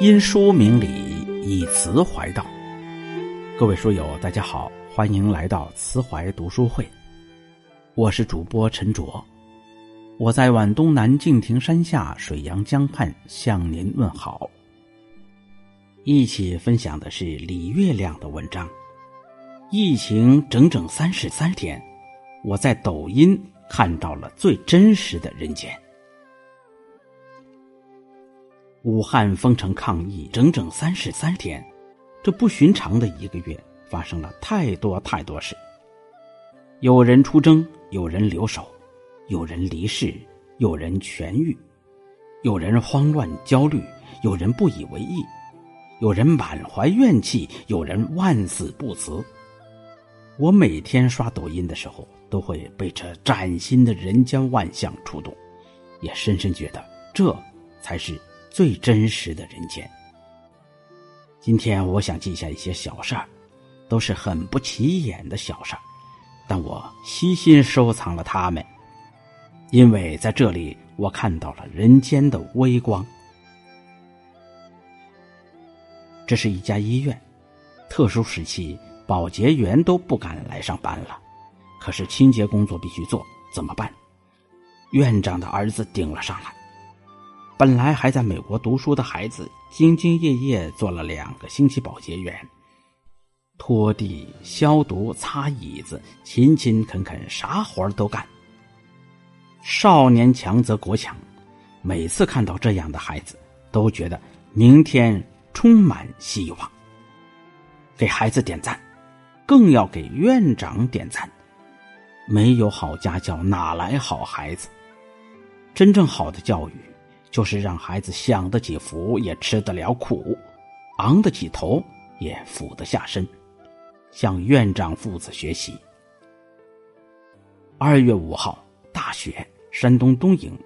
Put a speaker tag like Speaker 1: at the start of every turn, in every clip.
Speaker 1: 因书明理，以词怀道。各位书友，大家好，欢迎来到慈怀读书会。我是主播陈卓，我在皖东南敬亭山下水阳江畔向您问好。一起分享的是李月亮的文章。疫情整整三十三天，我在抖音看到了最真实的人间。武汉封城抗疫整整三十三天，这不寻常的一个月发生了太多太多事。有人出征，有人留守，有人离世，有人痊愈，有人慌乱焦虑，有人不以为意，有人满怀怨气，有人万死不辞。我每天刷抖音的时候，都会被这崭新的人间万象触动，也深深觉得这才是。最真实的人间。今天我想记下一些小事儿，都是很不起眼的小事儿，但我悉心收藏了它们，因为在这里我看到了人间的微光。这是一家医院，特殊时期保洁员都不敢来上班了，可是清洁工作必须做，怎么办？院长的儿子顶了上来。本来还在美国读书的孩子，兢兢业业做了两个星期保洁员，拖地、消毒、擦椅子，勤勤恳恳，啥活都干。少年强则国强，每次看到这样的孩子，都觉得明天充满希望。给孩子点赞，更要给院长点赞。没有好家教，哪来好孩子？真正好的教育。就是让孩子享得起福，也吃得了苦，昂得起头，也俯得下身，向院长父子学习。二月五号，大雪，山东东营，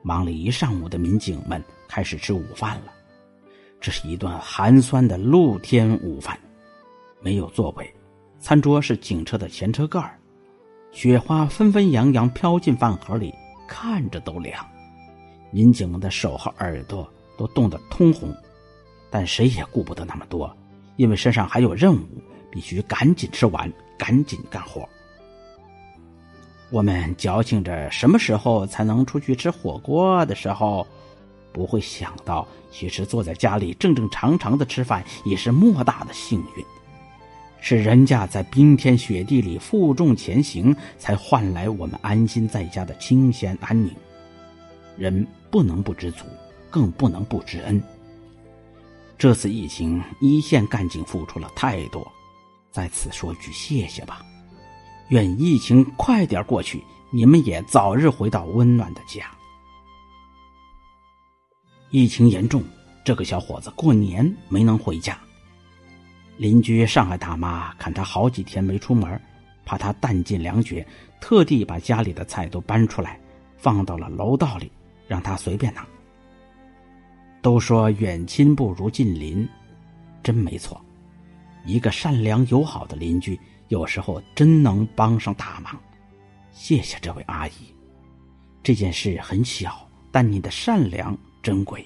Speaker 1: 忙了一上午的民警们开始吃午饭了。这是一顿寒酸的露天午饭，没有座位，餐桌是警车的前车盖雪花纷纷扬扬飘进饭盒里，看着都凉。民警们的手和耳朵都冻得通红，但谁也顾不得那么多，因为身上还有任务，必须赶紧吃完，赶紧干活。我们矫情着什么时候才能出去吃火锅的时候，不会想到，其实坐在家里正正常常的吃饭也是莫大的幸运，是人家在冰天雪地里负重前行，才换来我们安心在家的清闲安宁。人。不能不知足，更不能不知恩。这次疫情，一线干警付出了太多，在此说句谢谢吧。愿疫情快点过去，你们也早日回到温暖的家。疫情严重，这个小伙子过年没能回家。邻居上海大妈看他好几天没出门，怕他弹尽粮绝，特地把家里的菜都搬出来，放到了楼道里。让他随便拿。都说远亲不如近邻，真没错。一个善良友好的邻居，有时候真能帮上大忙。谢谢这位阿姨，这件事很小，但你的善良珍贵。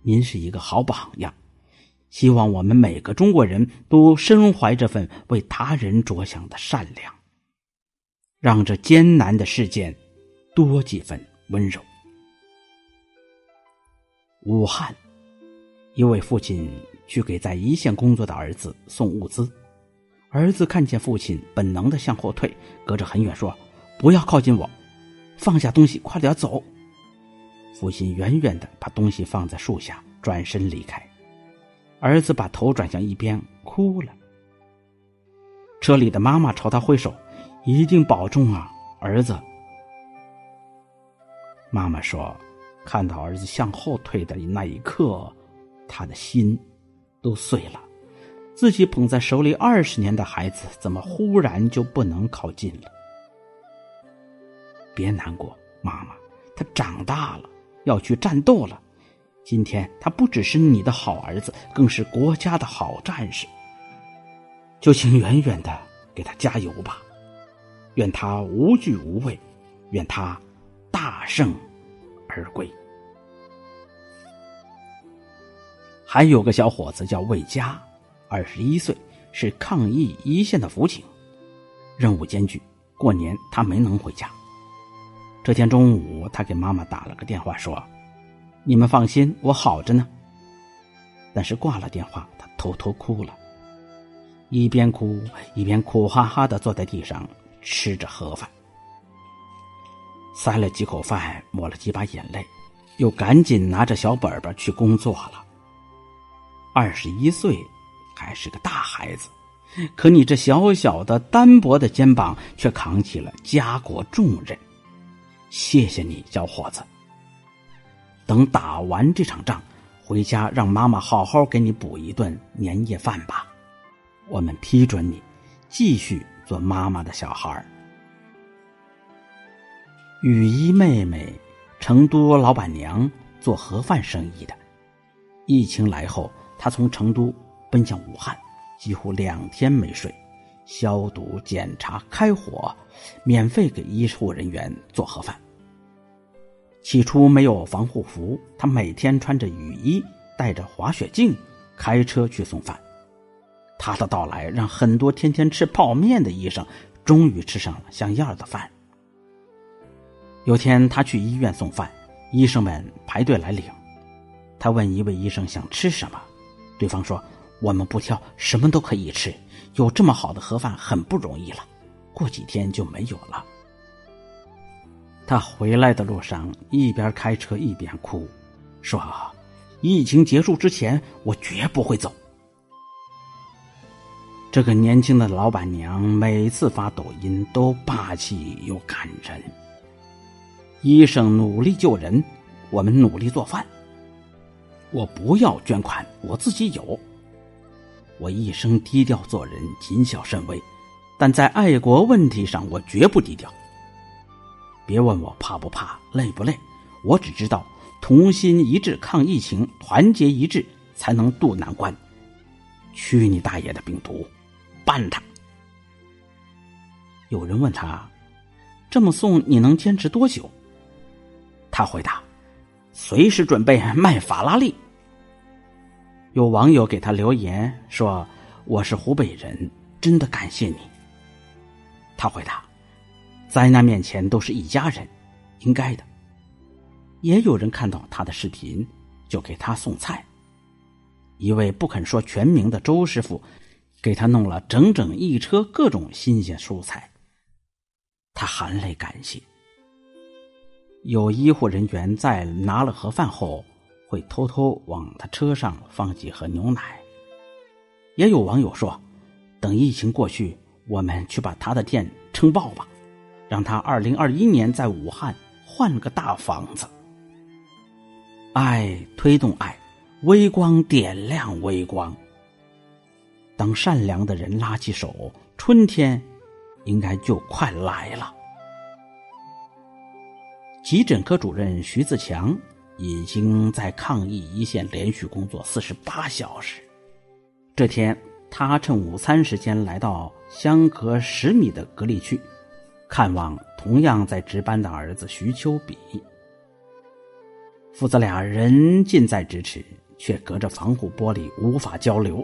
Speaker 1: 您是一个好榜样，希望我们每个中国人都身怀这份为他人着想的善良，让这艰难的世界多几分温柔。武汉，一位父亲去给在一线工作的儿子送物资，儿子看见父亲，本能的向后退，隔着很远说：“不要靠近我，放下东西，快点走。”父亲远远的把东西放在树下，转身离开。儿子把头转向一边，哭了。车里的妈妈朝他挥手：“一定保重啊，儿子。”妈妈说。看到儿子向后退的那一刻，他的心都碎了。自己捧在手里二十年的孩子，怎么忽然就不能靠近了？别难过，妈妈，他长大了，要去战斗了。今天他不只是你的好儿子，更是国家的好战士。就请远远的给他加油吧，愿他无惧无畏，愿他大胜而归。还有个小伙子叫魏佳，二十一岁，是抗疫一线的辅警，任务艰巨，过年他没能回家。这天中午，他给妈妈打了个电话，说：“你们放心，我好着呢。”但是挂了电话，他偷偷哭了，一边哭一边苦哈哈的坐在地上吃着盒饭，塞了几口饭，抹了几把眼泪，又赶紧拿着小本本去工作了。二十一岁，还是个大孩子，可你这小小的单薄的肩膀却扛起了家国重任。谢谢你，小伙子。等打完这场仗，回家让妈妈好好给你补一顿年夜饭吧。我们批准你继续做妈妈的小孩。雨衣妹妹，成都老板娘，做盒饭生意的。疫情来后。她从成都奔向武汉，几乎两天没睡，消毒、检查、开火，免费给医护人员做盒饭。起初没有防护服，他每天穿着雨衣，戴着滑雪镜，开车去送饭。他的到来让很多天天吃泡面的医生终于吃上了像样的饭。有天他去医院送饭，医生们排队来领，他问一位医生想吃什么。对方说：“我们不挑，什么都可以吃。有这么好的盒饭很不容易了，过几天就没有了。”他回来的路上一边开车一边哭，说：“疫情结束之前，我绝不会走。”这个年轻的老板娘每次发抖音都霸气又感人。医生努力救人，我们努力做饭。我不要捐款，我自己有。我一生低调做人，谨小慎微，但在爱国问题上，我绝不低调。别问我怕不怕，累不累，我只知道同心一致抗疫情，团结一致才能渡难关。去你大爷的病毒，办他！有人问他，这么送你能坚持多久？他回答。随时准备卖法拉利。有网友给他留言说：“我是湖北人，真的感谢你。”他回答：“灾难面前都是一家人，应该的。”也有人看到他的视频，就给他送菜。一位不肯说全名的周师傅，给他弄了整整一车各种新鲜蔬菜。他含泪感谢。有医护人员在拿了盒饭后，会偷偷往他车上放几盒牛奶。也有网友说：“等疫情过去，我们去把他的店撑爆吧，让他二零二一年在武汉换个大房子。”爱推动爱，微光点亮微光。当善良的人拉起手，春天应该就快来了。急诊科主任徐自强已经在抗疫一线连续工作四十八小时。这天，他趁午餐时间来到相隔十米的隔离区，看望同样在值班的儿子徐秋比。父子俩人近在咫尺，却隔着防护玻璃无法交流。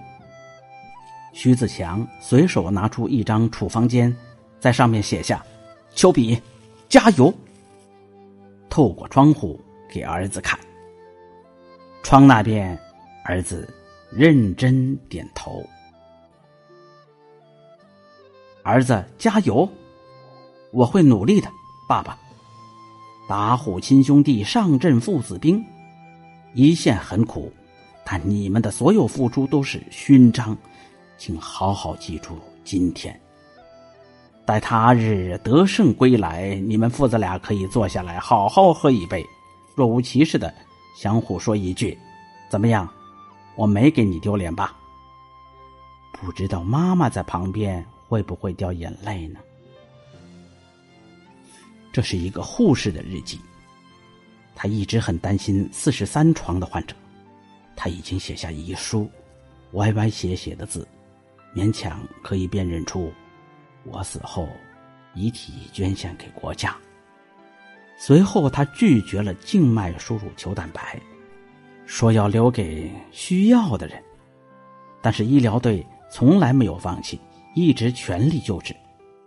Speaker 1: 徐子强随手拿出一张处方笺，在上面写下：“秋比，加油。”透过窗户给儿子看，窗那边，儿子认真点头。儿子加油，我会努力的，爸爸。打虎亲兄弟，上阵父子兵。一线很苦，但你们的所有付出都是勋章，请好好记住今天。待他日得胜归来，你们父子俩可以坐下来好好喝一杯，若无其事的相互说一句：“怎么样？我没给你丢脸吧？”不知道妈妈在旁边会不会掉眼泪呢？这是一个护士的日记，他一直很担心四十三床的患者，他已经写下遗书，歪歪斜斜的字，勉强可以辨认出。我死后，遗体捐献给国家。随后，他拒绝了静脉输入球蛋白，说要留给需要的人。但是医疗队从来没有放弃，一直全力救治，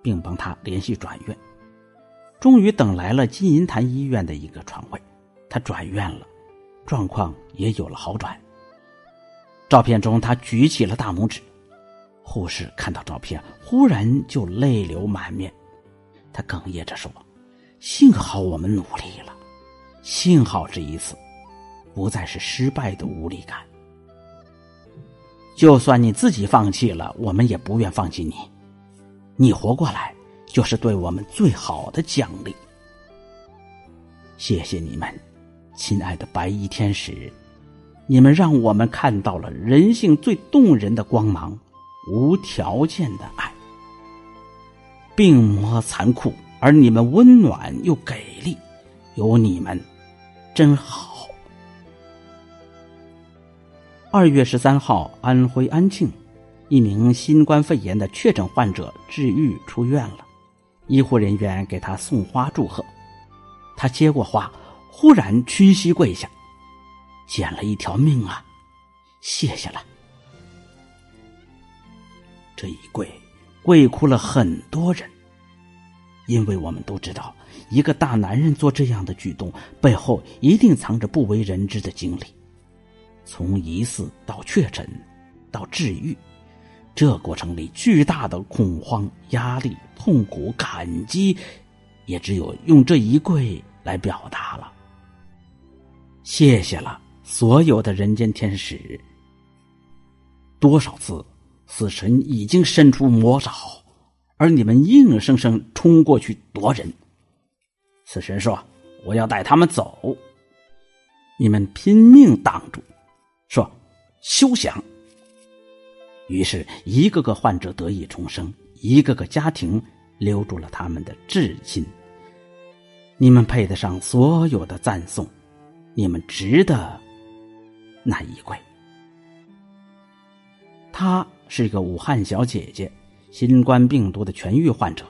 Speaker 1: 并帮他联系转院。终于等来了金银潭医院的一个床位，他转院了，状况也有了好转。照片中，他举起了大拇指。护士看到照片，忽然就泪流满面。他哽咽着说：“幸好我们努力了，幸好这一次不再是失败的无力感。就算你自己放弃了，我们也不愿放弃你。你活过来，就是对我们最好的奖励。谢谢你们，亲爱的白衣天使，你们让我们看到了人性最动人的光芒。”无条件的爱，病魔残酷，而你们温暖又给力，有你们真好。二月十三号，安徽安庆，一名新冠肺炎的确诊患者治愈出院了，医护人员给他送花祝贺，他接过花，忽然屈膝跪下，捡了一条命啊，谢谢了。这一跪，跪哭了很多人。因为我们都知道，一个大男人做这样的举动，背后一定藏着不为人知的经历。从疑似到确诊，到治愈，这过程里巨大的恐慌、压力、痛苦、感激，也只有用这一跪来表达了。谢谢了，所有的人间天使。多少次？死神已经伸出魔爪，而你们硬生生冲过去夺人。死神说：“我要带他们走。”你们拼命挡住，说：“休想！”于是，一个个患者得以重生，一个个家庭留住了他们的至亲。你们配得上所有的赞颂，你们值得那一跪。她。是一个武汉小姐姐，新冠病毒的痊愈患者。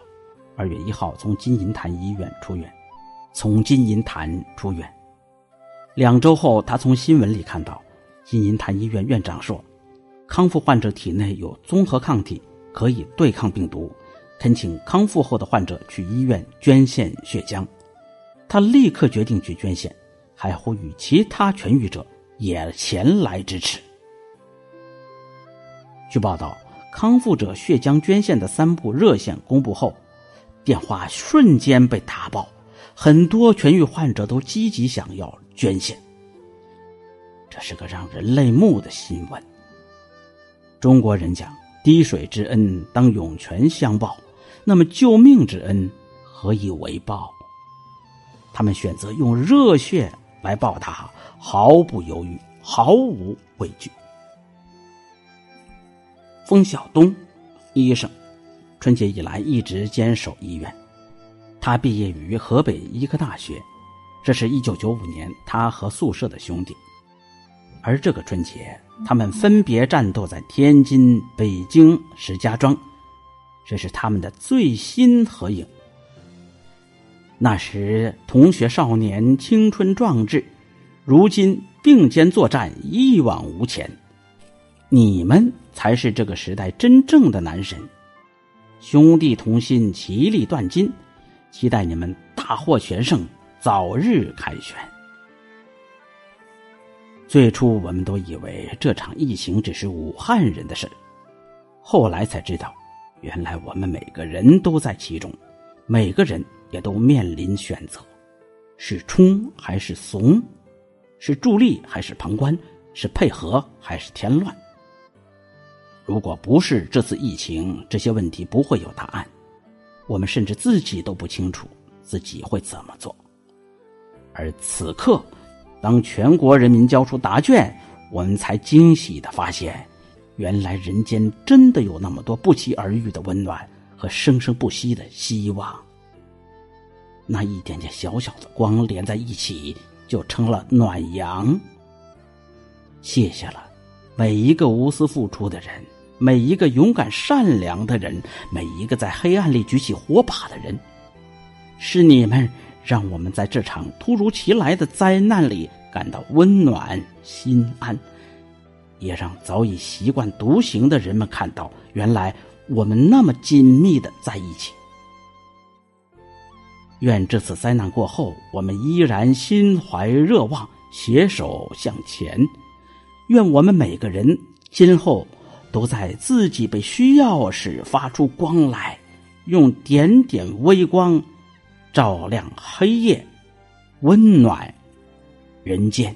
Speaker 1: 二月一号从金银潭医院出院，从金银潭出院。两周后，她从新闻里看到，金银潭医院院长说，康复患者体内有综合抗体，可以对抗病毒，恳请康复后的患者去医院捐献血浆。他立刻决定去捐献，还呼吁其他痊愈者也前来支持。据报道，康复者血浆捐献的三部热线公布后，电话瞬间被打爆，很多痊愈患者都积极想要捐献。这是个让人泪目的新闻。中国人讲“滴水之恩，当涌泉相报”，那么救命之恩何以为报？他们选择用热血来报答，毫不犹豫，毫无畏惧。封晓东，医生，春节以来一直坚守医院。他毕业于河北医科大学，这是一九九五年他和宿舍的兄弟。而这个春节，他们分别战斗在天津、北京、石家庄，这是他们的最新合影。那时同学少年，青春壮志，如今并肩作战，一往无前。你们才是这个时代真正的男神，兄弟同心，其利断金。期待你们大获全胜，早日凯旋。最初我们都以为这场疫情只是武汉人的事后来才知道，原来我们每个人都在其中，每个人也都面临选择：是冲还是怂？是助力还是旁观？是配合还是添乱？如果不是这次疫情，这些问题不会有答案。我们甚至自己都不清楚自己会怎么做。而此刻，当全国人民交出答卷，我们才惊喜的发现，原来人间真的有那么多不期而遇的温暖和生生不息的希望。那一点点小小的光连在一起，就成了暖阳。谢谢了，每一个无私付出的人。每一个勇敢善良的人，每一个在黑暗里举起火把的人。是你们让我们在这场突如其来的灾难里感到温暖心安，也让早已习惯独行的人们看到，原来我们那么紧密的在一起。愿这次灾难过后，我们依然心怀热望，携手向前。愿我们每个人今后都在自己被需要时发出光来，用点点微光照亮黑夜，温暖人间。